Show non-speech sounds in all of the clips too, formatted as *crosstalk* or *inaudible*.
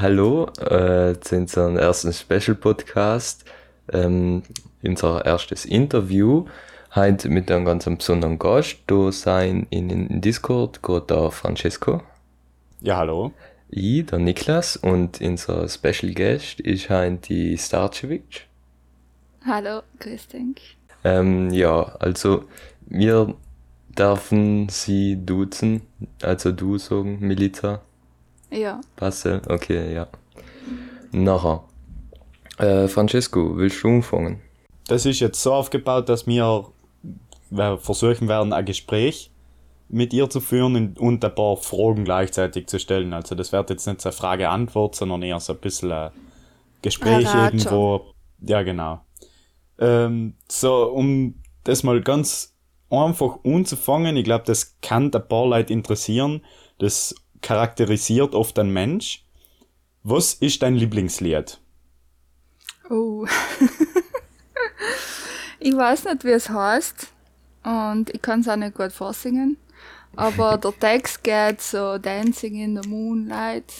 Hallo äh, zu unserem ersten Special Podcast, ähm, unser erstes Interview. Heute mit einem ganz besonderen Gast. Da sein in Discord geht der Francesco. Ja, hallo. Ich, der Niklas und unser Special Guest ist heute die Starcevic. Hallo, grüß dich. Ähm, ja, also wir dürfen sie duzen, also du sagen, Milita. Ja. Passe, okay, ja. Nachher. Äh, Francesco, willst du anfangen? Das ist jetzt so aufgebaut, dass wir versuchen werden, ein Gespräch mit ihr zu führen und ein paar Fragen gleichzeitig zu stellen. Also das wird jetzt nicht so eine Frage-Antwort, sondern eher so ein bisschen ein Gespräch Ein irgendwo. Ja, genau. Ähm, so, um das mal ganz einfach anzufangen, ich glaube, das kann ein paar Leute interessieren. Das charakterisiert oft ein Mensch. Was ist dein Lieblingslied? Oh. *laughs* ich weiß nicht, wie es heißt. Und ich kann es auch nicht gut vorsingen. Aber *laughs* der Text geht so Dancing in the Moonlight.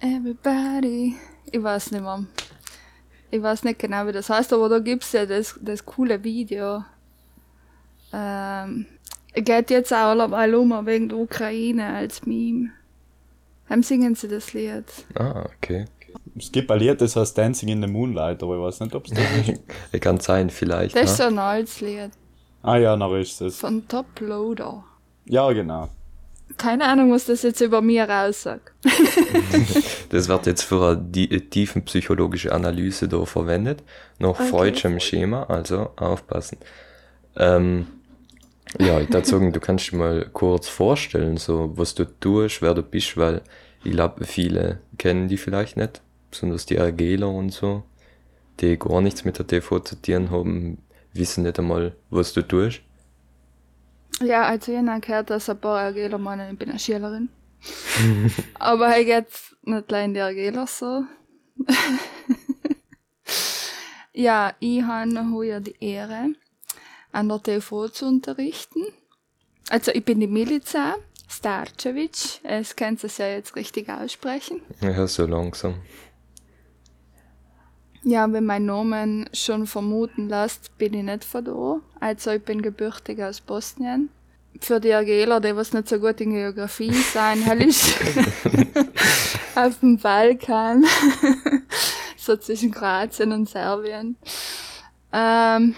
Everybody. Ich weiß nicht mehr. Ich weiß nicht genau, wie das heißt, aber da gibt's ja das, das coole Video. Ähm, geht jetzt auch alleweil um wegen der Ukraine als Meme. Dann singen sie das Lied. Ah, okay. Es gibt ein Lied, das heißt Dancing in the Moonlight, aber ich weiß nicht, ob es das ist. *laughs* Kann sein, vielleicht. Das ist ne? so ein altes Lied. ah ja, na ist es. Von Top Loader. Ja, genau. Keine Ahnung, was das jetzt über mir raussagt. *laughs* Das wird jetzt für eine die- tiefenpsychologische Analyse da verwendet. Nach Okay. Freudschem Schema, also aufpassen. Ähm, ja, ich würde sagen, du kannst dir mal kurz vorstellen, so was du tust, wer du bist, weil ich glaube, viele kennen die vielleicht nicht, besonders die RGler und so, die gar nichts mit der TV zu tun haben, wissen nicht einmal, was du tust. Ja, also ich habe gehört, dass ein paar RGler meinen, ich bin eine Schülerin. *laughs* Aber ich jetzt nicht allein die RGler so. *laughs* ja, ich habe heuer die Ehre, an der TV zu unterrichten. Also ich bin die Milica Starcevic. Es kannst es ja jetzt richtig aussprechen. Ja, so langsam. Ja, wenn mein Namen schon vermuten lässt, bin ich nicht von da. Also ich bin gebürtig aus Bosnien. Für die Argeler, die was nicht so gut in Geografie *laughs* sein, hell ist *laughs* auf dem Balkan. *laughs* so zwischen Kroatien und Serbien. Ähm,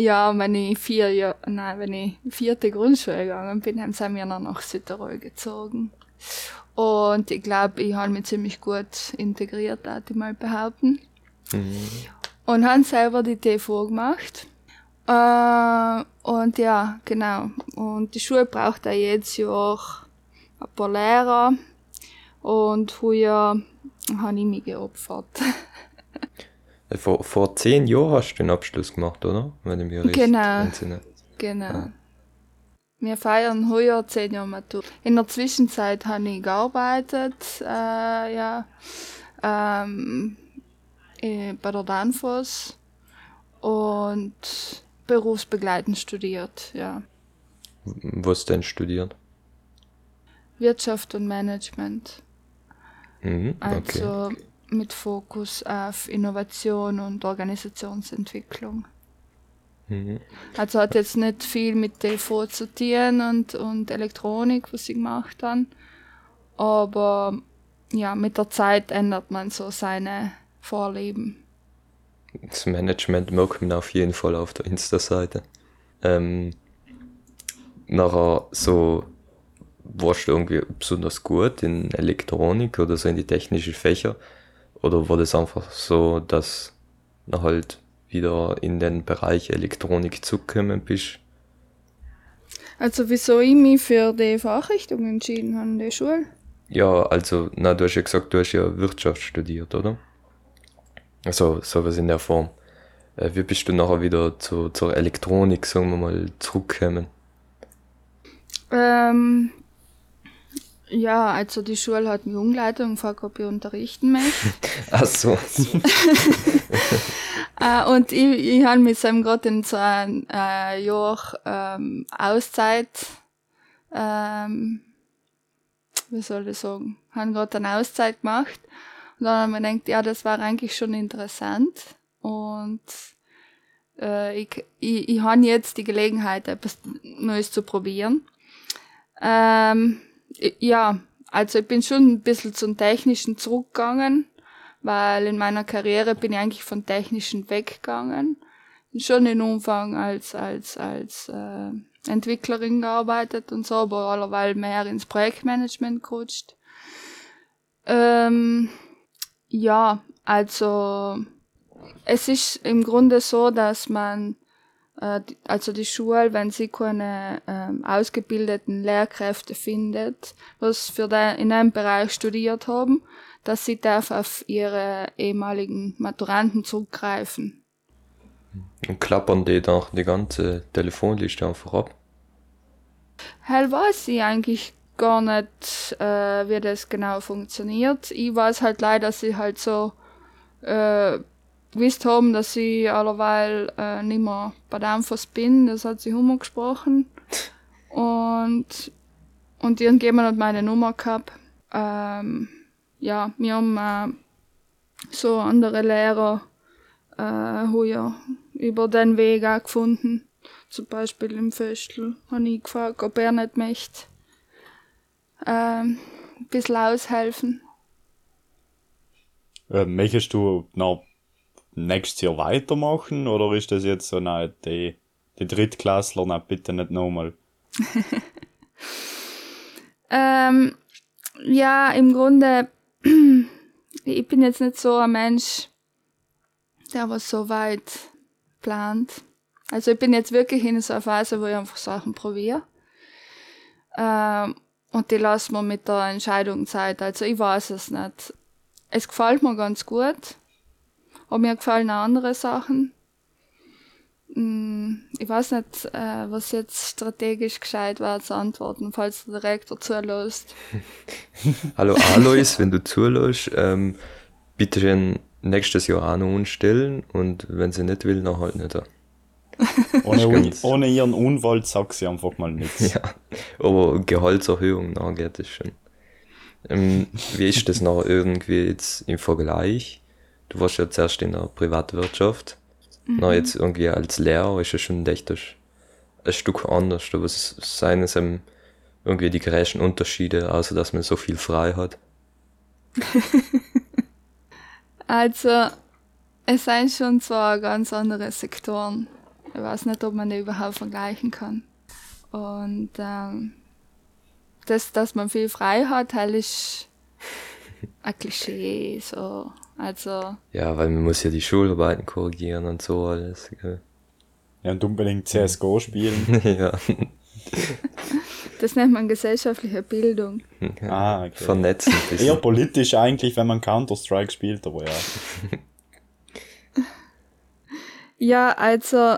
ja, wenn ich vier Jahr, nein, wenn ich vierte Grundschule gegangen bin, haben sie mir dann nach Südtirol gezogen. Und ich glaube, ich habe mich ziemlich gut integriert, würde ich mal behaupten. Und haben selber die TV gemacht. Äh, und ja, genau. Und die Schule braucht auch jedes Jahr ein paar Lehrer. Und heuer habe ich mich geopfert. *laughs* Vor, vor zehn Jahren hast du den Abschluss gemacht, oder? Wenn ich mich richtig Genau. entsinne. genau. Wir feiern heuer zehn Jahre Matur. In der Zwischenzeit habe ich gearbeitet, äh, ja, ähm, äh, bei der Danfoss und berufsbegleitend studiert, ja. Was denn studiert? Wirtschaft und Management. Mhm, okay. Also mit Fokus auf Innovation und Organisationsentwicklung. Mhm. Also hat jetzt nicht viel mit TV zu tun und, und Elektronik, was ich gemacht habe. Aber ja, mit der Zeit ändert man so seine Vorlieben. Das Management merkt man auf jeden Fall auf der Insta-Seite. Ähm, nachher so, warst du irgendwie besonders gut in Elektronik oder so in die technischen Fächer? Oder war das einfach so, dass du halt wieder in den Bereich Elektronik zugekommen bist? Also wieso ich mich für die Fachrichtung entschieden habe in der Schule? Ja, also, na, du hast ja gesagt, du hast ja Wirtschaft studiert, oder? Also, sowas in der Form. Äh, wie bist du nachher wieder zu, zur Elektronik, sagen wir mal, zurückgekommen? Ähm, ja, also die Schule hat umgeleitet und gefragt, ob ich unterrichten möchte. *laughs* Ach so. *laughs* Äh, und ich, ich habe mich eben gerade in so ein äh, Jahr ähm, Auszeit, ähm, wie soll ich sagen, habe gerade eine Auszeit gemacht Und dann habe ich mir gedacht, ja, das war eigentlich schon interessant. Und äh, ich, ich, ich habe jetzt die Gelegenheit, etwas Neues zu probieren. Ähm, ja, also ich bin schon ein bisschen zum Technischen zurückgegangen, weil in meiner Karriere bin ich eigentlich von Technischen weggegangen. Schon in Umfang als, als, als äh, Entwicklerin gearbeitet und so, aber allerweil mehr ins Projektmanagement gerutscht. Ähm, ja, also es ist im Grunde so, dass man, also die Schule, wenn sie keine äh, ausgebildeten Lehrkräfte findet, was für den, in einem Bereich studiert haben, dass sie darf auf ihre ehemaligen Maturanten zurückgreifen. Und klappern die dann die ganze Telefonliste einfach ab? Hell weiß ich eigentlich gar nicht, äh, wie das genau funktioniert. Ich weiß halt leider, dass sie halt so äh, gewusst haben, dass ich allerweil äh, nicht mehr bei der Anfas bin. Das hat sie Hummer gesprochen. Und, und irgendjemand hat meine Nummer gehabt. Ähm, ja, wir haben äh, so andere Lehrer äh, ja, über den Weg auch gefunden. Zum Beispiel im Föstl habe ich gefragt, ob er nicht möchte ähm, ein bisschen aushelfen. Äh, möchtest du noch nächstes Jahr weitermachen oder ist das jetzt so, nein, die, die Drittklässler, na bitte nicht nochmal? *laughs* ähm, ja, im Grunde, *clears throat* ich bin jetzt nicht so ein Mensch, der was so weit plant. Also ich bin jetzt wirklich in so einer Phase, wo ich einfach Sachen probiere. Ähm, und die lassen wir mit der Entscheidung Zeit. Also ich weiß es nicht. Es gefällt mir ganz gut. Aber mir gefallen auch andere Sachen. Hm, ich weiß nicht, äh, was jetzt strategisch gescheit war zu antworten, falls der Direktor zulässt. *laughs* Hallo Alois, wenn du zulässt, ähm, bitte schön nächstes Jahr auch noch umstellen und wenn sie nicht will, dann halt nicht. *laughs* ohne, un, ohne ihren Unwald sagt sie einfach mal nichts. *laughs* Ja, aber Gehaltserhöhung, na, geht das schon. Ähm, wie ist das noch irgendwie jetzt im Vergleich? Du warst ja zuerst in der Privatwirtschaft. Mhm. Na, jetzt irgendwie als Lehrer ist es schon echt ein Stück anders, aber es seien es irgendwie die größten Unterschiede, außer dass man so viel frei hat. *laughs* also, es sind schon zwei ganz andere Sektoren. Ich weiß nicht, ob man die überhaupt vergleichen kann. Und ähm, das, dass man viel frei hat, halt ist ein Klischee. So. Also, ja, weil man muss ja die Schularbeiten korrigieren und so alles. Gell? Ja, und unbedingt CSGO spielen. *laughs* ja. Das nennt man gesellschaftliche Bildung. Ja, ah, okay. Vernetzen. Eher politisch eigentlich, wenn man Counter-Strike spielt, aber ja. *laughs* ja, also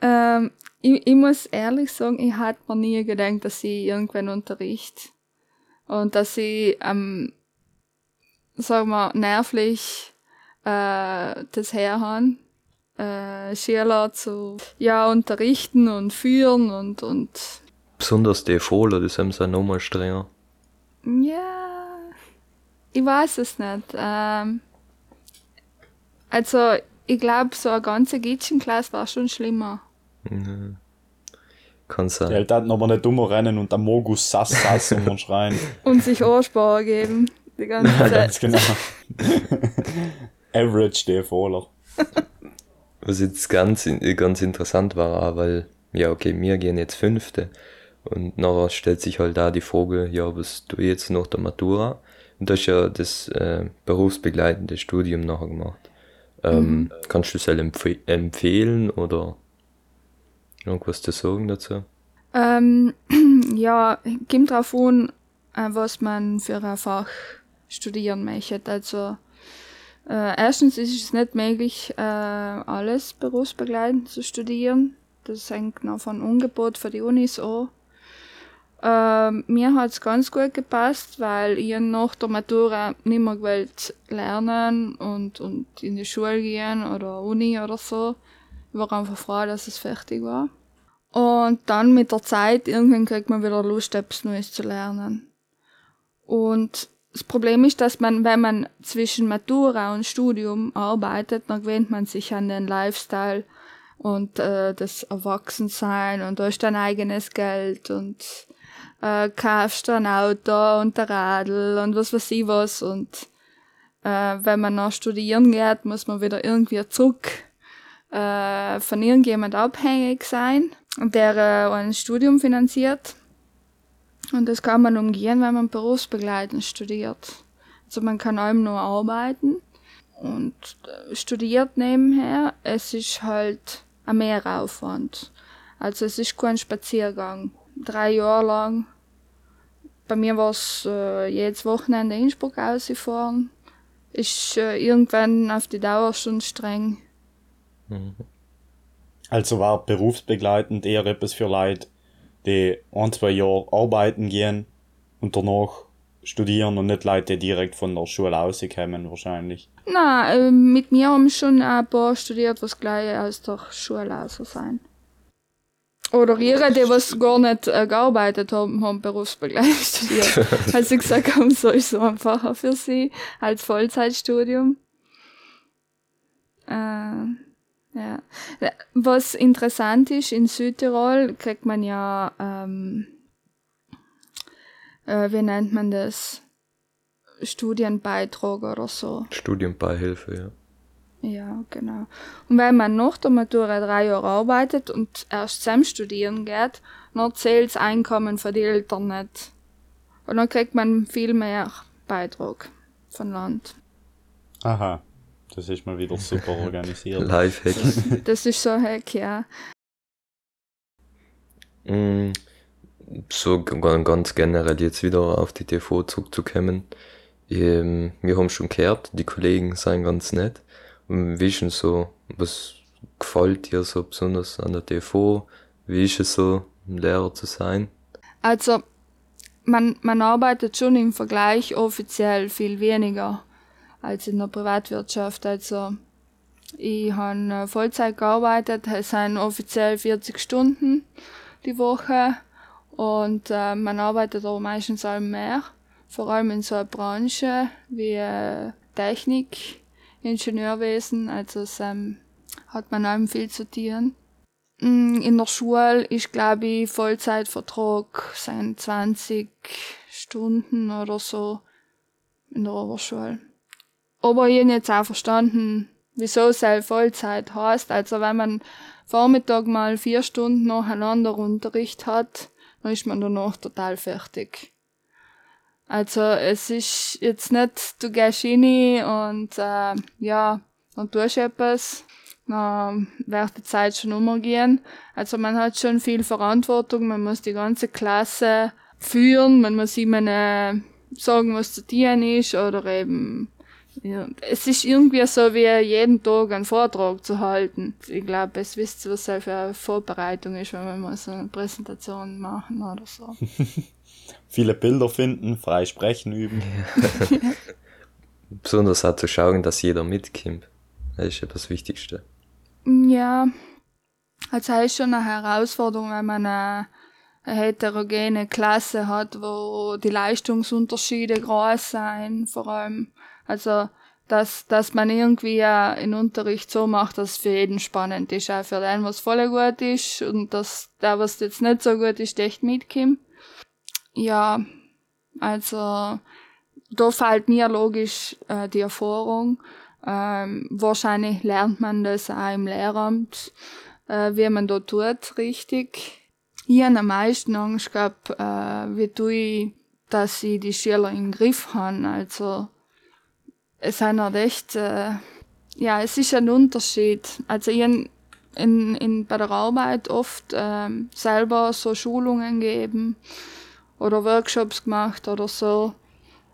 ähm, ich, ich muss ehrlich sagen, ich hatte mir nie gedacht, dass ich irgendwann unterricht. Und dass ich, ähm, sagen wir, nervlich äh, das herhaben, äh, Schüler zu ja, unterrichten und führen und, und Besonders die Fohler, die sind ja nochmal strenger. Ja, ich weiß es nicht. Ähm, also, ich glaube, so eine ganze Gitchenklasse war schon schlimmer. Ja. Kann sein. Die Eltern aber nicht dummer rennen und am Mogus sass sass und schreien. *laughs* Und sich Ohrsparen geben. Die ganze Zeit. Ganz genau. *laughs* Average DFOler. Was jetzt ganz, ganz interessant war, weil, ja, okay, wir gehen jetzt Fünfte. Und nachher stellt sich halt da die Frage, ja, was du jetzt nach der Matura? Und du hast ja das äh, berufsbegleitende Studium nachher gemacht. Ähm, mhm. Kannst du es halt empf empfehlen oder Irgendwas zu sagen dazu? Ähm, *clears throat* ja, kommt drauf an, äh, was man für ein Fach studieren möchte. Also, äh, erstens ist es nicht möglich, äh, alles berufsbegleitend zu studieren. Das hängt noch von Angebot für die Unis an. Ähm, mir hat es ganz gut gepasst, weil ich nach der Matura nicht mehr gewollt lernen und, und in die Schule gehen oder Uni oder so. Ich war einfach froh, dass es fertig war. Und dann mit der Zeit, irgendwann kriegt man wieder Lust, etwas Neues zu lernen. Und das Problem ist, dass man, wenn man zwischen Matura und Studium arbeitet, dann gewöhnt man sich an den Lifestyle und äh, das Erwachsensein und du hast dein eigenes Geld und äh, kaufst ein Auto und ein Radl und was weiß ich was und äh, wenn man noch studieren geht, muss man wieder irgendwie zurück äh, von irgendjemand abhängig sein, der äh, ein Studium finanziert. Und das kann man umgehen, wenn man berufsbegleitend studiert. Also man kann allem nur arbeiten und äh, studiert nebenher. Es ist halt ein Mehraufwand. Also es ist kein Spaziergang. Drei Jahre lang. Bei mir war es äh, jedes Wochenende Innsbruck ausgefahren. Ist äh, irgendwann auf die Dauer schon streng. Also war berufsbegleitend eher etwas für Leute, die ein, zwei Jahre arbeiten gehen und danach studieren und nicht Leute, die direkt von der Schule rauskommen wahrscheinlich. Na, äh, mit mir haben schon ein paar studiert, was gleich aus der Schule raus sein. Oder ihre, die was gar nicht äh, gearbeitet haben, haben berufsbegleitend *laughs* studiert. *laughs* Als sie gesagt haben, so ist es einfacher für sie als Vollzeitstudium. Äh, ja. Was interessant ist, in Südtirol kriegt man ja, ähm, äh, wie nennt man das? Studienbeitrag oder so. Studienbeihilfe, ja. Ja, genau. Und wenn man nach der Matura drei Jahre arbeitet und erst zusammen studieren geht, dann zählt das Einkommen von den Eltern nicht. Und dann kriegt man viel mehr Beitrag von Land. Aha, *laughs* das ist mal wieder super organisiert. Lifehack. Das ist so heck, ja. Mm, so ganz generell jetzt wieder auf die TV zurückzukommen. Ähm, wir haben schon gehört, die Kollegen seien ganz nett. Und wie ist denn so, was gefällt dir so besonders an der TV? Wie ist es so, ein Lehrer zu sein? Also, man, man arbeitet schon im Vergleich offiziell viel weniger als in der Privatwirtschaft. Also, ich habe Vollzeit gearbeitet, es sind offiziell 40 Stunden die Woche und äh, man arbeitet aber meistens auch mehr, vor allem in so einer Branche wie äh, Technik, Ingenieurwesen, also ähm, hat man allem viel zu tun. Mm, In der Schule ist, glaube ich, Vollzeitvertrag sind 20 Stunden oder so in der Oberschule. Aber ich jetzt auch verstanden, wieso es halt Vollzeit heißt. Also wenn man Vormittag mal vier Stunden nacheinander Unterricht hat, dann ist man danach total fertig. Also es ist jetzt nicht, du gehst rein und äh, ja, dann tust du etwas, dann wird die Zeit schon umgehen. Also man hat schon viel Verantwortung, man muss die ganze Klasse führen, man muss ihm eine sagen, was zu tun ist oder eben ja, es ist irgendwie so wie jeden Tag einen Vortrag zu halten. Ich glaube, es wisst ihr, was das für eine Vorbereitung ist, wenn wir mal so eine Präsentation machen oder so. *laughs* Viele Bilder finden, frei sprechen üben. *laughs* Besonders auch zu schauen, dass jeder mitkommt. Das ist ja das Wichtigste. Ja, also es ist schon eine Herausforderung, wenn man eine, eine heterogene Klasse hat, wo die Leistungsunterschiede groß sind, vor allem. Also, dass, dass man irgendwie äh, den Unterricht so macht, dass es für jeden spannend ist, auch für den, was voll gut ist und dass der, was jetzt nicht so gut ist, echt mitkommt. Ja, also da fällt mir logisch äh, die Erfahrung. Ähm, wahrscheinlich lernt man das auch im Lehramt, äh, wie man da tut, richtig. Ich habe am meisten Angst gehabt, äh, wie tue ich, dass ich die Schüler im Griff habe. Also, es sind halt echt, äh, ja, es ist ein Unterschied. Also, ich in, in, bei der Arbeit oft ähm, selber so Schulungen gegeben oder Workshops gemacht oder so.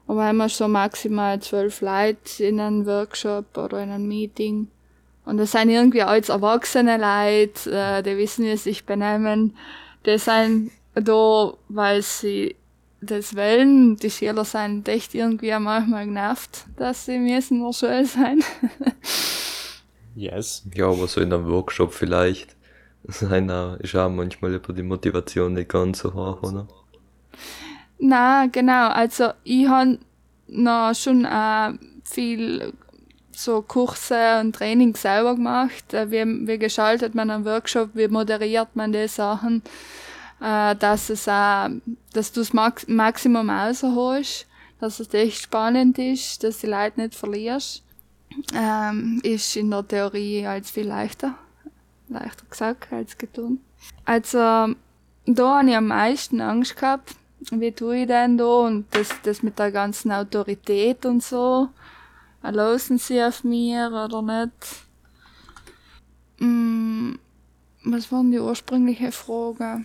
Aber immer so maximal zwölf Leute in einem Workshop oder in einem Meeting. Und das sind irgendwie als erwachsene Leute, äh, die wissen, wie sie sich benehmen. Die sind da, weil sie das wollen. Die Schüler sind echt irgendwie auch manchmal genervt, dass sie müssen der Schule sein. *laughs* Yes. Ja, aber so in einem Workshop vielleicht. Sein auch, ist auch manchmal über die Motivation nicht ganz so hoch, oder? Na, genau. Also ich han noch schon auch viel so Kurse und Training selber gemacht. Äh, wie, wie gestaltet man einen Workshop, wie moderiert man die Sachen, äh, dass es auch, dass du das Max Maximum rausholst, dass es echt spannend ist, dass die Leute nicht verlierst, ähm, ist in der Theorie als viel leichter. Leichter gesagt als getan. Also, da habe ich am meisten Angst gehabt. Wie tue ich denn da? Und das, das mit der ganzen Autorität und so. Erlausen sie auf mir oder nicht? Hm, was waren die ursprüngliche Frage?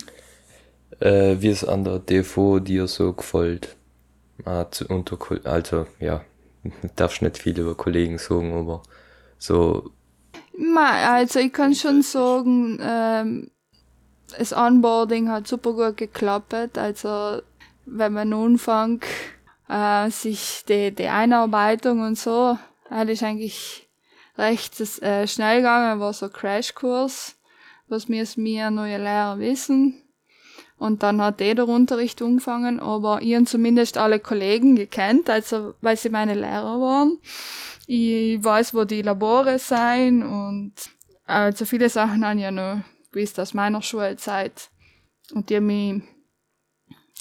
Äh, wie es an der DV dir so gefällt. Ah, zu, unter, also, ja, *laughs* darfst nicht viel über Kollegen sagen, aber so. Also, ich kann schon sagen, ähm, das Onboarding hat super gut geklappt. Also, wenn man anfängt, äh, sich die, die Einarbeitung und so, das ist eigentlich recht äh, schnell gegangen, war so ein Crashkurs, was mir mir neue Lehrer wissen. Und dann hat der Unterricht angefangen, aber habe zumindest alle Kollegen gekannt, also weil sie meine Lehrer waren. Ich weiß, wo die Labore sein und also viele Sachen ich ja noch bis aus meiner Schulzeit. Und die haben mich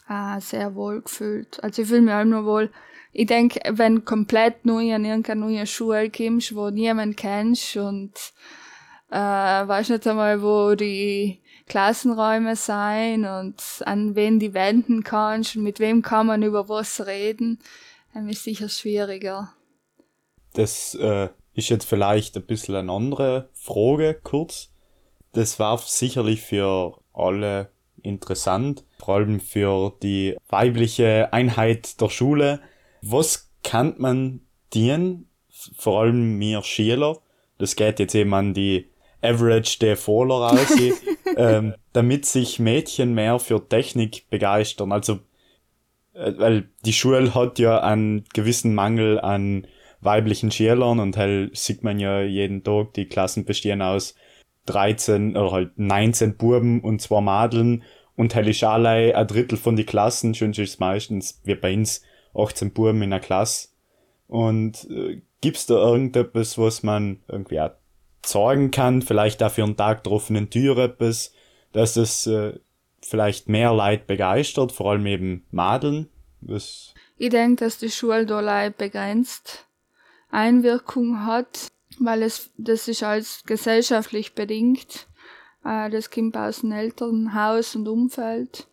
ah, sehr wohl gefühlt. Also ich fühle mich auch nur wohl. Ich denke, wenn komplett neu an irgendeine neue Schule kommst, wo niemand kennst und äh, weißt nicht einmal, wo die Klassenräume sein und an wen die wenden kannst und mit wem kann man über was reden, dann ist sicher schwieriger. Das äh, ist jetzt vielleicht ein bisschen eine andere Frage, kurz. Das war sicherlich für alle interessant, vor allem für die weibliche Einheit der Schule. Was kann man dienen, vor allem mir Schüler, das geht jetzt eben an die Average der Voller raus, *laughs* ähm, damit sich Mädchen mehr für Technik begeistern. Also, äh, weil die Schule hat ja einen gewissen Mangel an weiblichen Schülern und halt sieht man ja jeden Tag, die Klassen bestehen aus 13 oder halt 19 Buben und zwei Madeln und hell ist allein ein Drittel von die Klassen, schon ist es meistens, wie bei uns, 18 Buben in einer Klasse. Und äh, gibt's da irgendetwas, was man irgendwie auch zeigen kann, vielleicht auch für einen Tag der offenen Tür etwas, dass es äh, vielleicht mehr Leid begeistert, vor allem eben Madeln. Was ich denke, dass die Schule da Leid begrenzt Einwirkung hat weil es, das ist alles gesellschaftlich bedingt. Äh, das kommt aus dem Elternhaus und Umfeld,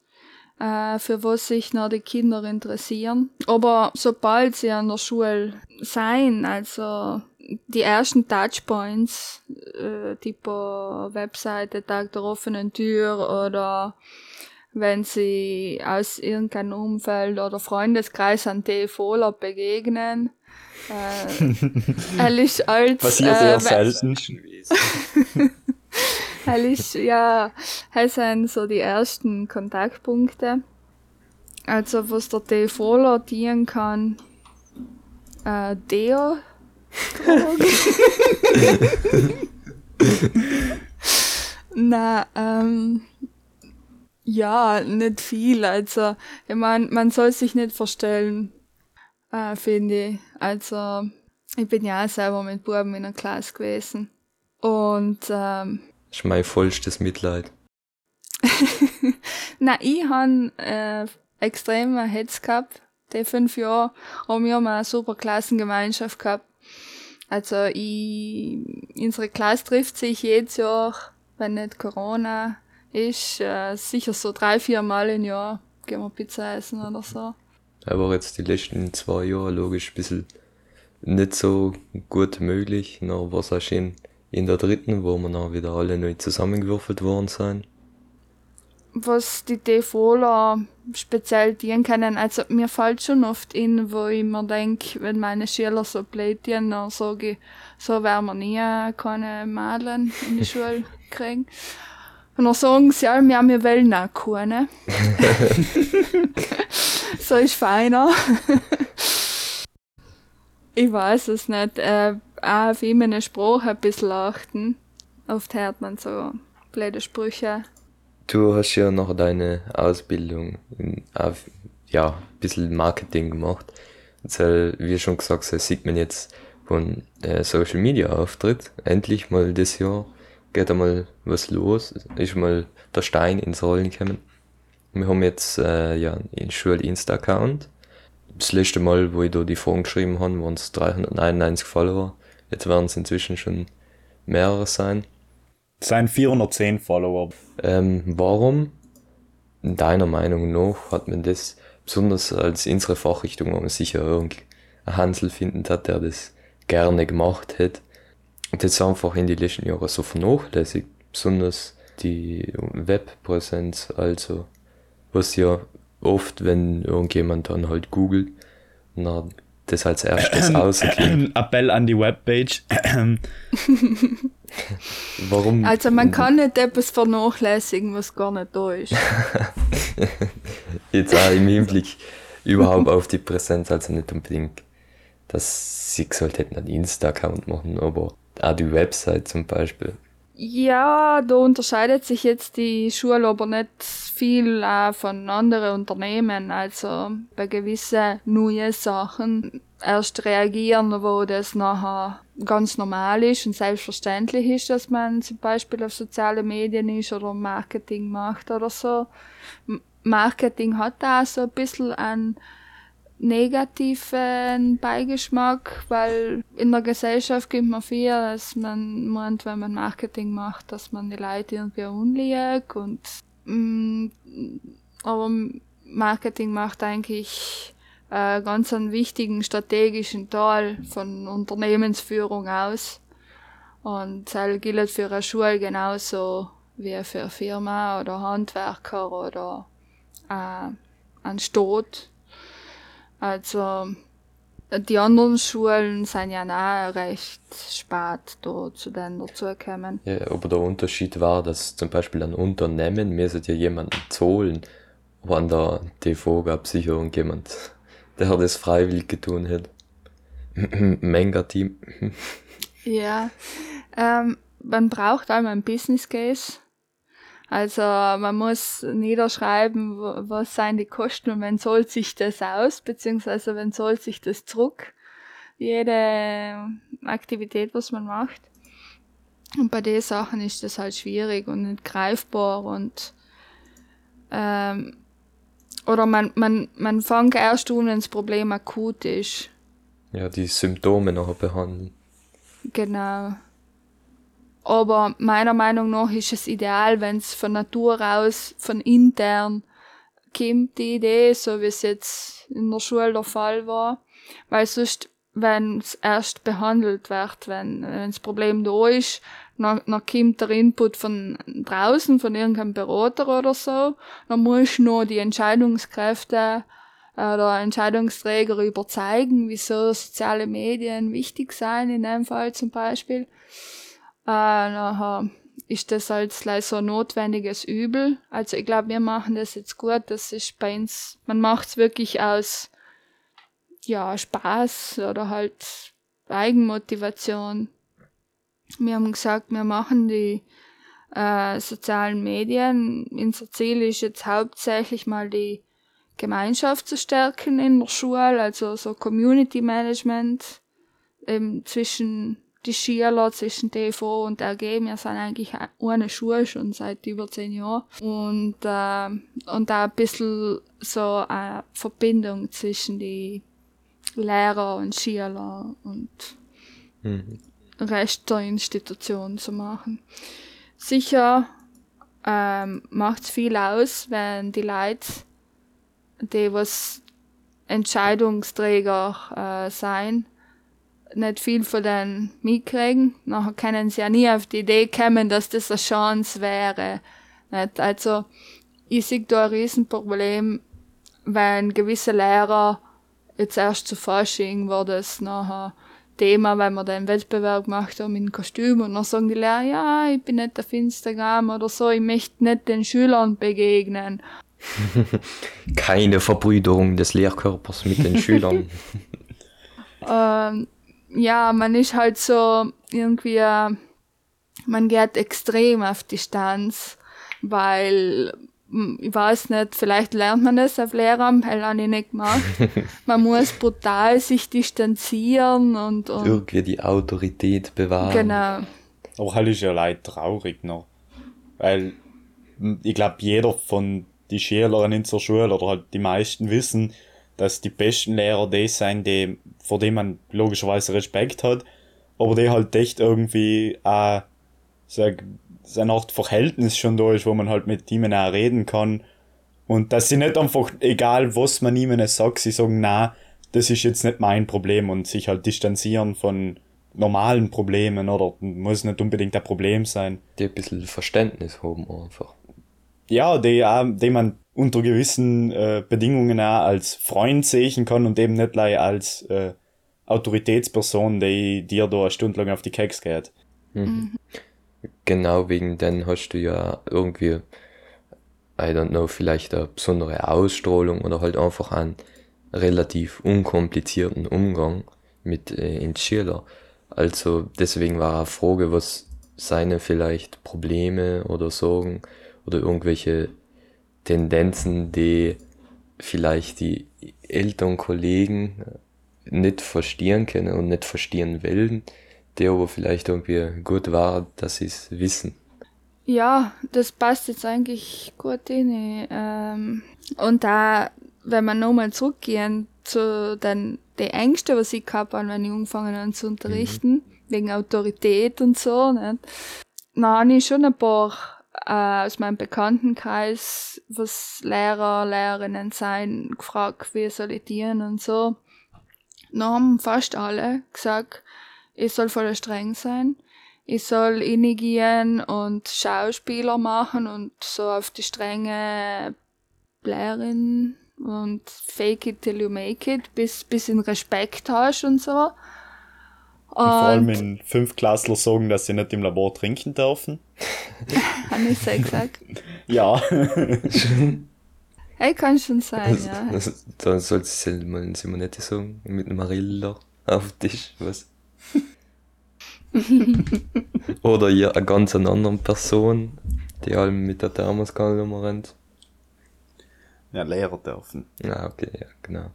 äh, für was sich noch die Kinder interessieren. Aber sobald sie an der Schule sein, also die ersten Touchpoints, äh, tipo Webseite, Tag der offenen Tür oder wenn sie aus irgendeinem Umfeld oder Freundeskreis an TFOler begegnen, äh, *laughs* er ist als. Passiert äh, eher selten. *laughs* er ist, ja, er sind so die ersten Kontaktpunkte. Also, was der TV dienen kann, äh, Deo. Na, ähm, ja, nicht viel. Also, ich meine, man soll sich nicht verstellen, äh, finde ich. Also, ich bin ja selber mit Buben in der Klasse gewesen. Und, ähm, Das ist mein vollstes Mitleid. *laughs* Na, ich han äh, extrem Hetz gehabt. Die fünf Jahre haben wir mal eine super Klassengemeinschaft gehabt. Also ich, unsere Klasse trifft sich jedes Jahr, wenn nicht Corona ist, äh, sicher so drei, vier Mal im Jahr gehen wir Pizza essen oder so. Aber jetzt die letzten zwei Jahre logisch ein bisschen nicht so gut möglich. Noch war es auch schön in der dritten, wo wir dann wieder alle neu zusammengewürfelt worden sind. Was die DVler speziell dienen können, also mir fällt schon oft in, wo ich mir denke, wenn meine Schüler so blöd dienen, dann sage ich, so werden wir nie keine Malen in die *laughs* Schule kriegen. Und dann sagen sie, ja, wir, wollen auch keine. *laughs* so ist feiner. ich weiß es nicht. Äh, auch auf ihm eine Sprache ein bisschen achten. Oft hört man so blöde Sprüche. Du hast ja noch deine Ausbildung in, ja, ein bisschen Marketing gemacht. Jetzt, wie schon gesagt, sieht man jetzt von äh, Social Media Auftritt, endlich mal das Jahr geht einmal was los, ist mal der Stein ins Rollen gekommen. Wir haben jetzt äh, ja einen Schul-Insta-Account. Das letzte Mal, wo ich da die Fragen geschrieben habe, waren es 391 Follower. Jetzt werden es inzwischen schon mehrere sein. Es sind 410 Follower. Ähm, warum, deiner Meinung nach, hat man das besonders als unsere Fachrichtung, wo man sicher irgendwie einen Hansel finden hat, der das gerne gemacht hätte. Und jetzt einfach in die letzten Jahre so vernachlässigt, besonders die Webpräsenz, also was ja oft, wenn irgendjemand dann halt googelt, na, das als erstes rauskommt. Appell an die Webpage. *laughs* Warum? Also man kann nicht etwas vernachlässigen, was gar nicht da ist. Jetzt auch im Hinblick überhaupt auf die Präsenz, also nicht unbedingt, dass sie sollte hätten einen Insta-Account machen, aber auch die Website zum Beispiel. Ja, da unterscheidet sich jetzt die Schule aber nicht viel äh, von anderen Unternehmen. Also bei gewissen neuen Sachen erst reagieren, wo das nachher ganz normal ist und selbstverständlich ist, dass man zum Beispiel auf soziale Medien ist oder Marketing macht oder so. Marketing hat da so ein bisschen einen negativen Beigeschmack, weil in der Gesellschaft gibt man viel, dass man meint, wenn man Marketing macht, dass man die Leute irgendwie unliegt und mh, mm, aber Marketing macht eigentlich äh, ganz einen wichtigen strategischen Teil von Unternehmensführung aus. Und das gilt für eine Schule genauso wie für Firma oder Handwerker oder äh, ein Staat. Also die anderen Schulen sind ja auch recht spät da zu denen dazugekommen. Ja, aber der Unterschied war, dass zum Beispiel ein Unternehmen mir ja jemanden zahlen, an der TV gab es sicher irgendjemand, der das freiwillig getan hat. *clears throat* Manga-Team. ja, ähm, man braucht einmal ein Business Case also man muss niederschreiben, was seien die Kosten und wenn zahlt sich das aus, beziehungsweise wenn zahlt sich das zurück, jede Aktivität, was man macht. Und bei den Sachen ist das halt schwierig und nicht greifbar und ähm, oder man, man, man fängt erst an, wenn das Problem akut ist. Ja, die Symptome nachher behandeln. Genau. Aber meiner Meinung nach ist es ideal, wenn es von Natur aus, von intern kommt, die Idee, so wie es jetzt in der Schule der Fall war. Weil sonst, wenn es erst behandelt wird, wenn, wenn das Problem da ist, dann, dann kommt der Input von draußen, von irgendeinem Berater oder so, dann muss noch die Entscheidungskräfte oder Entscheidungsträger überzeugen, wieso soziale Medien wichtig sein, in dem Fall zum Beispiel. Äh, ist das als so ein notwendiges Übel. Also ich glaube, wir machen das jetzt gut. Das ist bei uns, man macht es wirklich aus ja, Spaß oder halt Eigenmotivation. Wir haben gesagt, wir machen die äh, sozialen Medien. Unser Ziel ist jetzt hauptsächlich mal die Gemeinschaft zu stärken in der Schule, also so Community Management eben zwischen die Schüler zwischen TV und RG, wir sind eigentlich eine Schule schon seit über zehn Jahren. Und, äh, und da ein bisschen so eine Verbindung zwischen die Lehrer und Schüler und mhm. Rest der Institution zu machen. Sicher ähm, macht es viel aus, wenn die Leute, die was Entscheidungsträger äh, sein, nicht viel von denen mitkriegen. Nachher können sie ja nie auf die Idee kommen, dass das eine Chance wäre. Nicht? Also, ich sehe da ein Riesenproblem, wenn gewisse Lehrer jetzt erst zu Fasching war das nachher Thema, wenn man den Wettbewerb gemacht haben in Kostüm und dann sagen die Lehrer, ja, ich bin nicht auf Instagram oder so, ich möchte nicht den Schülern begegnen. *laughs* Keine Verbrüderung des Lehrkörpers mit den *laughs* Schülern. ähm, ja, man ist halt so irgendwie, man geht extrem auf Distanz, weil hm, ich weiß nicht, vielleicht lernt man das auf Lehramt, weil habe ich nicht *laughs* gemacht. man muss brutal sich distanzieren und, und Irgendwie die Autorität bewahren. genau. Aber halt ist ja leid traurig noch. Weil m, ich glaube, jeder von die Schülern in der Schule oder halt die meisten wissen, dass die besten Lehrer die sind, die, vor denen man logischerweise Respekt hat, aber die halt echt irgendwie auch so, so eine Art Verhältnis schon da ist, wo man halt mit ihnen auch reden kann. Und dass sie nicht einfach, egal was man ihnen sagt, sie sagen, na, das ist jetzt nicht mein Problem und sich halt distanzieren von normalen Problemen oder muss nicht unbedingt ein Problem sein. Die ein bisschen Verständnis haben einfach. Ja, die, die man unter gewissen äh, Bedingungen auch als Freund sehen kann und eben nicht gleich als äh, Autoritätsperson, die dir da eine Stunde lang auf die Keks geht. Genau wegen den hast du ja irgendwie, I don't know, vielleicht eine besondere Ausstrahlung oder halt einfach einen relativ unkomplizierten Umgang mit äh, den Schüler. Also deswegen war eine Frage, was seine vielleicht Probleme oder Sorgen oder irgendwelche Tendenzen, die vielleicht die Eltern, Kollegen nicht verstehen können und nicht verstehen wollen, die aber vielleicht irgendwie gut war, dass sie es wissen. Ja, das passt jetzt eigentlich gut rein. Ähm, und da, wenn wir nochmal zurückgehen zu den die Ängste, was ich gehabt habe, wenn ich angefangen habe zu unterrichten, wegen Autorität und so, nicht? Dann habe ich schon ein paar äh, aus meinem Bekanntenkreis, was Lehrer, Lehrerinnen sein, gefragt, wie soll ich dienen und so. Dann haben fast alle gesagt, ich soll voll streng sein. Ich soll gehen und Schauspieler machen und so auf die strenge Lehrerin und fake it till you make it, bis, bis in Respekt hast und so. Und vor allem Und, in Fünftklässler sagen, dass sie nicht im Labor trinken dürfen. *laughs* habe ich so gesagt. Ja. *laughs* Hey, kann schon sein, ja. Also, dann soll es mal in Simonetti sagen, mit einem Marilla auf dem Tisch, was? *laughs* Oder ja, eine ganz andere Person, die allem mit der Thermoskanne rennt. ja, Lehrer dürfen. Ja, okay, ja, genau.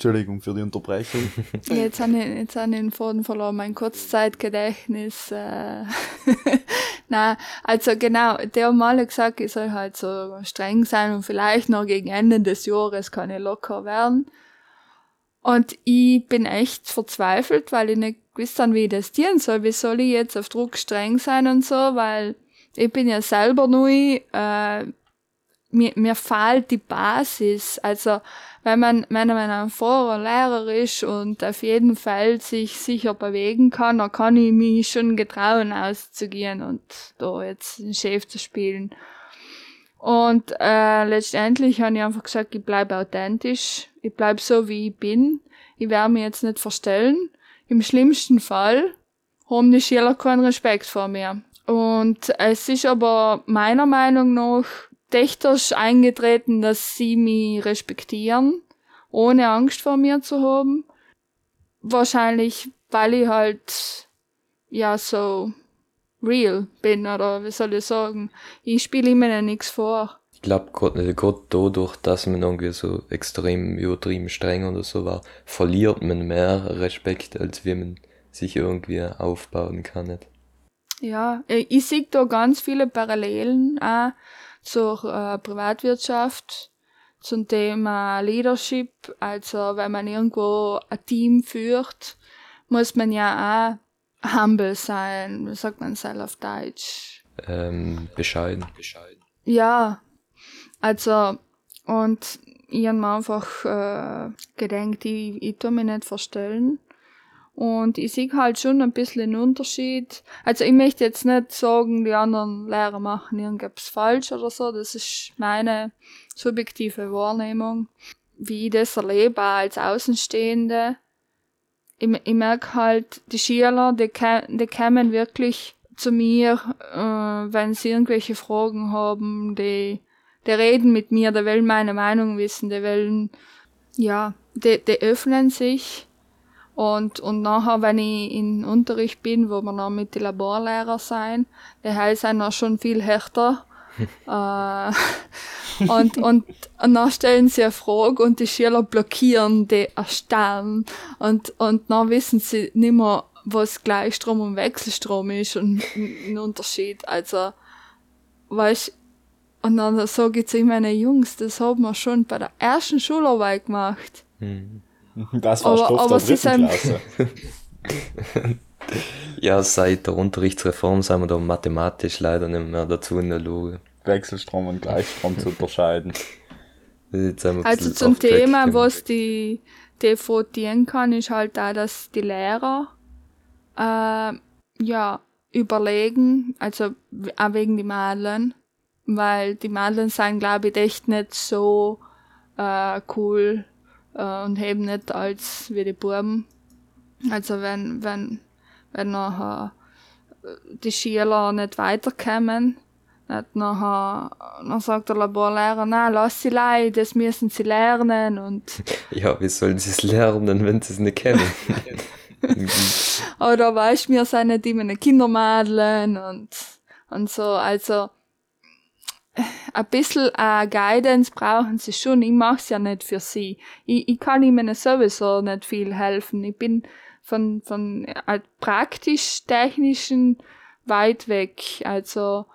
Entschuldigung für die Unterbrechung. *laughs* Jetzt habe ich, jetzt habe ich den Faden verloren, mein Kurzzeitgedächtnis. Äh. *laughs* Na, also genau, der hat mal gesagt, ich soll halt so streng sein und vielleicht noch gegen Ende des Jahres kann ich locker werden. Und ich bin echt verzweifelt, weil ich nicht gewusst habe, wie ich das tun soll. Wie soll ich jetzt auf Druck streng sein und so, weil ich bin ja selber neu, äh, mir, mir fehlt die Basis. Also, wenn man, wenn man ein vorer Lehrer ist und auf jeden Fall sich sicher bewegen kann, dann kann ich mich schon getrauen, auszugehen und da jetzt den Chef zu spielen. Und äh, letztendlich habe ich einfach gesagt, ich bleibe authentisch, ich bleibe so, wie ich bin. Ich werde mich jetzt nicht verstellen. Im schlimmsten Fall haben die Schüler keinen Respekt vor mir. Und es ist aber meiner Meinung nach technisch eingetreten, dass sie mich respektieren, ohne Angst vor mir zu haben. Wahrscheinlich, weil ich halt, ja, so real bin, oder wie soll ich sagen. Ich spiele ihnen nichts vor. Ich glaube, gerade gerade dadurch, dass man irgendwie so extrem übertrieben streng oder so war, verliert man mehr Respekt, als wie man sich irgendwie aufbauen kann. Nicht? Ja, ich ich sehe da ganz viele Parallelen auch zur äh, Privatwirtschaft, zum Thema Leadership. Also wenn man irgendwo ein Team führt, muss man ja auch humble sein. Wie sagt man es auf Deutsch? Ähm, bescheiden. Ja, also und ich habe mir einfach äh, gedacht, ich, ich tu mich nicht verstellen. Und ich sehe halt schon ein bisschen einen Unterschied. Also ich möchte jetzt nicht sagen, die anderen Lehrer machen irgendwas falsch oder so. Das ist meine subjektive Wahrnehmung, wie ich das erlebe als Außenstehende. Ich, ich merke halt, die Schüler, die, die kommen wirklich zu mir, äh, wenn sie irgendwelche Fragen haben, die, die reden mit mir, die wollen meine Meinung wissen, die wollen, ja, die, die öffnen sich. Und, und nachher, wenn ich in Unterricht bin, wo wir noch mit den Laborlehrern sein, die heißt sind noch schon viel härter *laughs* äh, *laughs* und, und, und dann stellen sie eine Frage und die Schüler blockieren die Erstellen und, und dann wissen sie nicht mehr, was Gleichstrom und Wechselstrom ist und ein Unterschied. Also, weißt und dann sage ich zu meinen Jungs, das haben wir schon bei der ersten Schularbeit gemacht. Hm. Das war aber, Stoff aber der dritten Klasse. *laughs* ja, seit der Unterrichtsreform sind wir da mathematisch leider nicht mehr dazu in der Lage. Wechselstrom und Gleichstrom zu unterscheiden. Also zum Thema, was die devotieren kann, ist halt da, dass die Lehrer äh, ja überlegen, also auch wegen die Madeln, weil die Madeln sind, glaube ich, echt nicht so äh, cool äh, und heben nicht als wie die Buben. Also wenn, wenn, wenn nachher äh, die Schüler nicht weiterkommen, nicht nachher, dann sagt der Laborlehrer, na, lass sie leid, das müssen sie lernen und. *laughs* Ja, wie sollen sie es lernen, wenn sie es nicht kennen? *laughs* Oder weißt wir sind nicht immer eine Kindermädchen und, und so, also, ein bisschen äh, Guidance brauchen sie schon. Ich mache es ja nicht für sie. Ich, ich kann ihnen sowieso nicht viel helfen. Ich bin von, von äh, praktisch-technischen weit weg. Also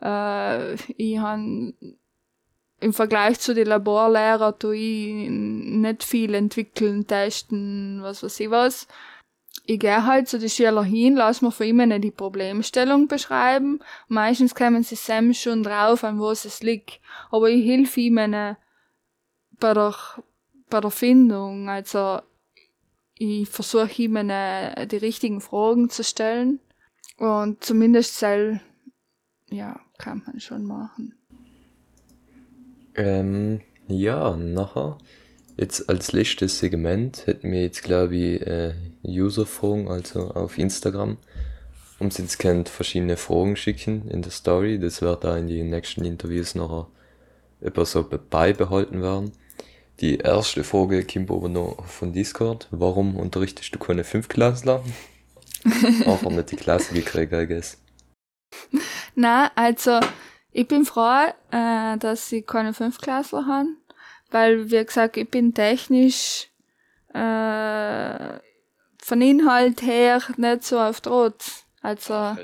äh, ich han im Vergleich zu den Laborlehrern tue ich nicht viel entwickeln, testen, was weiß ich was ich gehe halt zu den Schülern hin, lass mir von ihnen die Problemstellung beschreiben. Meistens kommen sie selbst schon drauf, an was es liegt. Aber ich helfe ihnen bei der, bei der Findung. Also, ich versuche ihnen die richtigen Fragen zu stellen. Und zumindest sel, ja, kann man schon machen. Ähm, ja, nachher Jetzt als letztes Segment hätten wir jetzt, glaube ich, äh, User-Fragen, also auf Instagram. Und sie jetzt könnt verschiedene Fragen schicken in der Story. Das wird da in den nächsten Interviews nachher etwas so beibehalten werden. Die erste Frage kommt aber noch von Discord. Warum unterrichtest du keine Fünfklässler? Einfach *laughs* nicht die Klasse gekriegt, I guess. Na, also ich bin froh, äh, dass ich keine Fünfklässler habe weil, wie gesagt, ich bin technisch äh, von Inhalt her nicht so auf Rot. Also.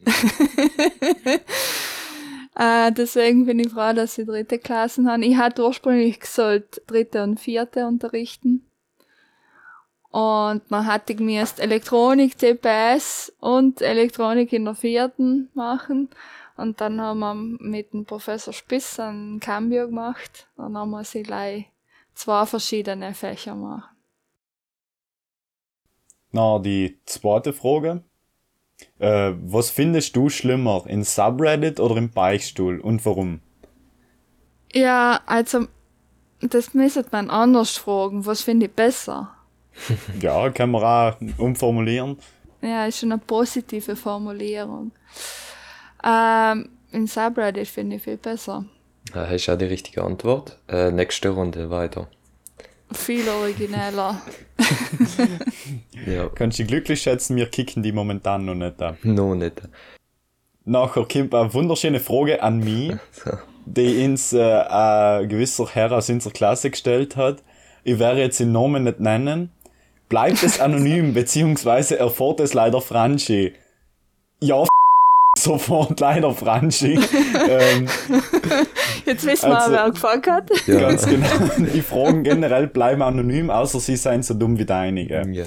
*laughs* äh, deswegen bin ich froh, dass ich dritte Klassen habe. Ich hatte ursprünglich gesagt, dritte und vierte unterrichten. Und dann hatte mir Elektronik, CPS und Elektronik in der vierten machen. Und dann haben wir mit dem Professor Spiss ein Cambio gemacht. Dann haben wir sie gleich zwei verschiedene Fächer machen. Na, die zweite Frage. Äh, was findest du schlimmer, in Subreddit oder im Beichtstuhl und warum? Ja, also, das müsste man anders fragen. Was finde ich besser? *laughs* ja, kann man auch umformulieren. Ja, ist schon eine positive Formulierung. Ähm, in Subreddit finde ich viel besser. Ja, hast du auch die richtige Antwort. Äh, nächste Runde weiter. Viel origineller. *laughs* ja. Kannst du dich glücklich schätzen, wir kicken die momentan noch nicht an. *laughs* Noch nicht. Nachher kommt eine wunderschöne Frage an mich, so. die uns äh, ein gewisser Herr aus unserer Klasse gestellt hat. Ich werde jetzt den Namen nicht nennen. Bleibt es *laughs* anonym, beziehungsweise erfährt es leider Franchi. Ja, *laughs* sofort leider Franchi. *laughs* ähm, Jetzt wissen wir, also, wer gefragt hat. Ja. Ganz genau. Die Fragen generell bleiben anonym, außer sie seien so dumm wie deinige. Ja.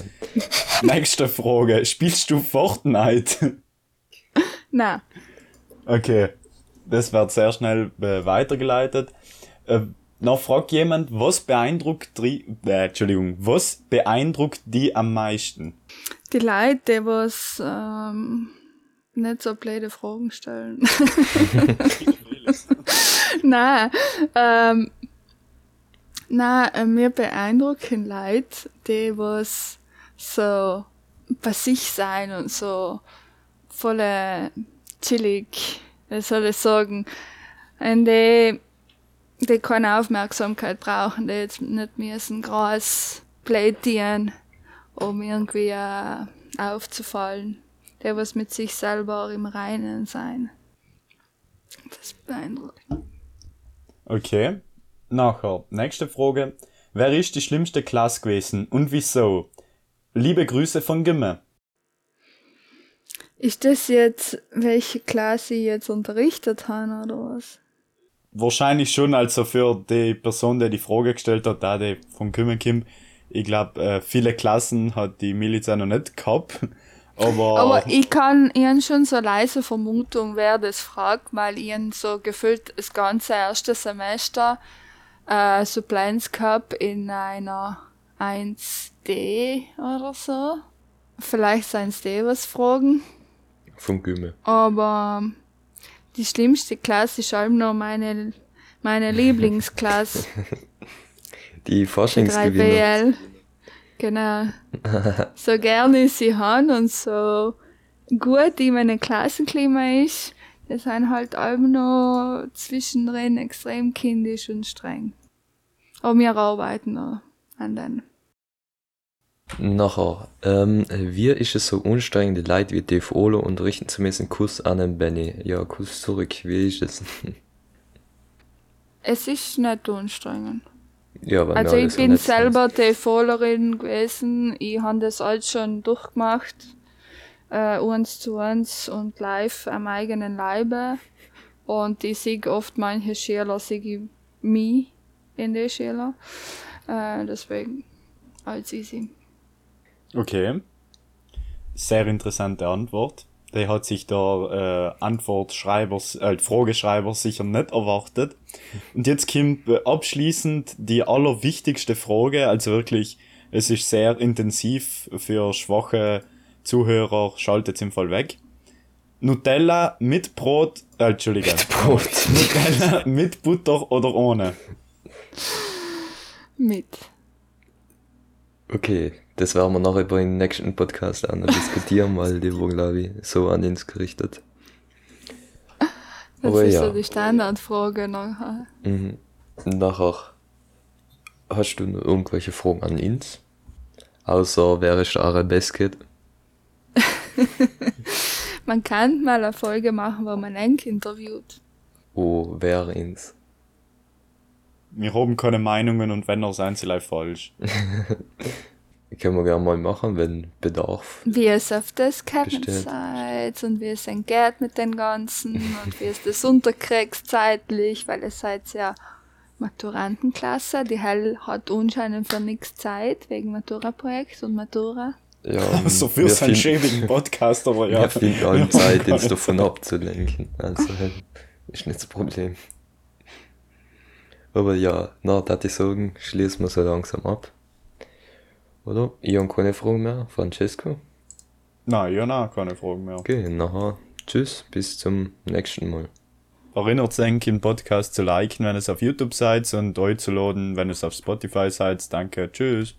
Nächste Frage. Spielst du Fortnite? Nein. Okay. Das wird sehr schnell äh, weitergeleitet. Äh, noch fragt jemand, was beeindruckt die, äh, Entschuldigung, was beeindruckt die am meisten? Die Leute, die was ähm, nicht so blöde Fragen stellen. *laughs* nein, ähm, nein, äh, mir beeindrucken Leute, die was so bei sich sein und so voll chillig, wie soll ich sagen, und die, die keine Aufmerksamkeit brauchen, die jetzt nicht müssen groß plädieren, um irgendwie äh, aufzufallen der was mit sich selber im Reinen sein. Das ist beeindruckend. Okay. Nachher, nächste Frage. Wer ist die schlimmste Klasse gewesen und wieso? Liebe Grüße von Gimme. Ist das jetzt, welche Klasse ich jetzt unterrichtet habe oder was? Wahrscheinlich schon, also für die Person, die die Frage gestellt hat, da die von Gimme Kim. Ich glaube, äh, viele Klassen hat die Miliz noch nicht gehabt. Aber, Aber ich kann ihnen schon so leise Vermutung, wer das fragt, weil ihnen so gefühlt das ganze erste Semester äh, Supplanz gehabt in einer 1D oder so. Vielleicht seien D was fragen. Vom Gümme. Aber die schlimmste Klasse ist halt noch meine, meine *laughs* Lieblingsklasse. Die die Forschungsgewinner. 3BL. Genau. so gerne ich sie haben und so gut in meinem Klassenklima ist, die sind halt auch noch zwischendrin extrem kindisch und streng. Aber wir arbeiten noch an denen. Nachher, ähm, wie ist es so anstrengend, die Leute wie Dave Olo unterrichten zu müssen? Kuss an den Benny. Ja, Kuss zurück. Wie ist es? *laughs* Es ist nicht anstrengend. Ja, aber Also ich bin selber TV-lerin gewesen. Ich habe das alles schon durchgemacht. Äh, eins zu eins und live am eigenen Leibe. Und ich sehe oft manche Schüler, sehe ich mich in den Schüler. Äh, deswegen alles easy. Okay. Sehr interessante Antwort. Der hat sich der äh, Antwortschreiber, äh, Frageschreiber sicher nicht erwartet. Und jetzt kommt äh, abschließend die allerwichtigste Frage. Also wirklich, es ist sehr intensiv für schwache Zuhörer. Schaltet im Fall weg. Nutella mit Brot, äh, Entschuldige. Brot. Nutella mit Butter oder ohne? Mit. Okay, das werden wir nachher beim nächsten Podcast noch diskutieren, weil die war, glaube ich, so an uns gerichtet. Das Aber ist ja. so die Standardfrage nachher. Mhm. Nachher, hast du noch irgendwelche Fragen an uns? Außer, wer ist der Arabesket? *laughs* Man kann mal eine Folge machen, wo man Enk interviewt. Oh, wer ins? Wir haben keine Meinungen und wenn, dann sind sie live falsch. *laughs* Können wir gerne mal machen, wenn Bedarf. Wie es auf das Bestellt. seid und wie es ein geht mit den Ganzen und wie es das unterkriegst zeitlich, weil es seid ja Maturantenklasse. Die Hell hat anscheinend für nichts Zeit wegen Matura-Projekt und Matura. Ja, *laughs* So für wir seinen finden- schäbigen Podcast, aber ja. Wir finden *laughs* alle Zeit, uns davon abzulenken. Also, ist nicht das Problem. Aber ja, na, da ich sagen, schließen wir so langsam ab. Oder? Ich habe keine Fragen mehr. Francesco? Nein, ja, nein, keine Fragen mehr. Okay, nachher. Tschüss, bis zum nächsten Mal. Erinnert euch, den Podcast zu liken, wenn es auf YouTube seid und euch zu laden, wenn es auf Spotify seid. Danke, tschüss.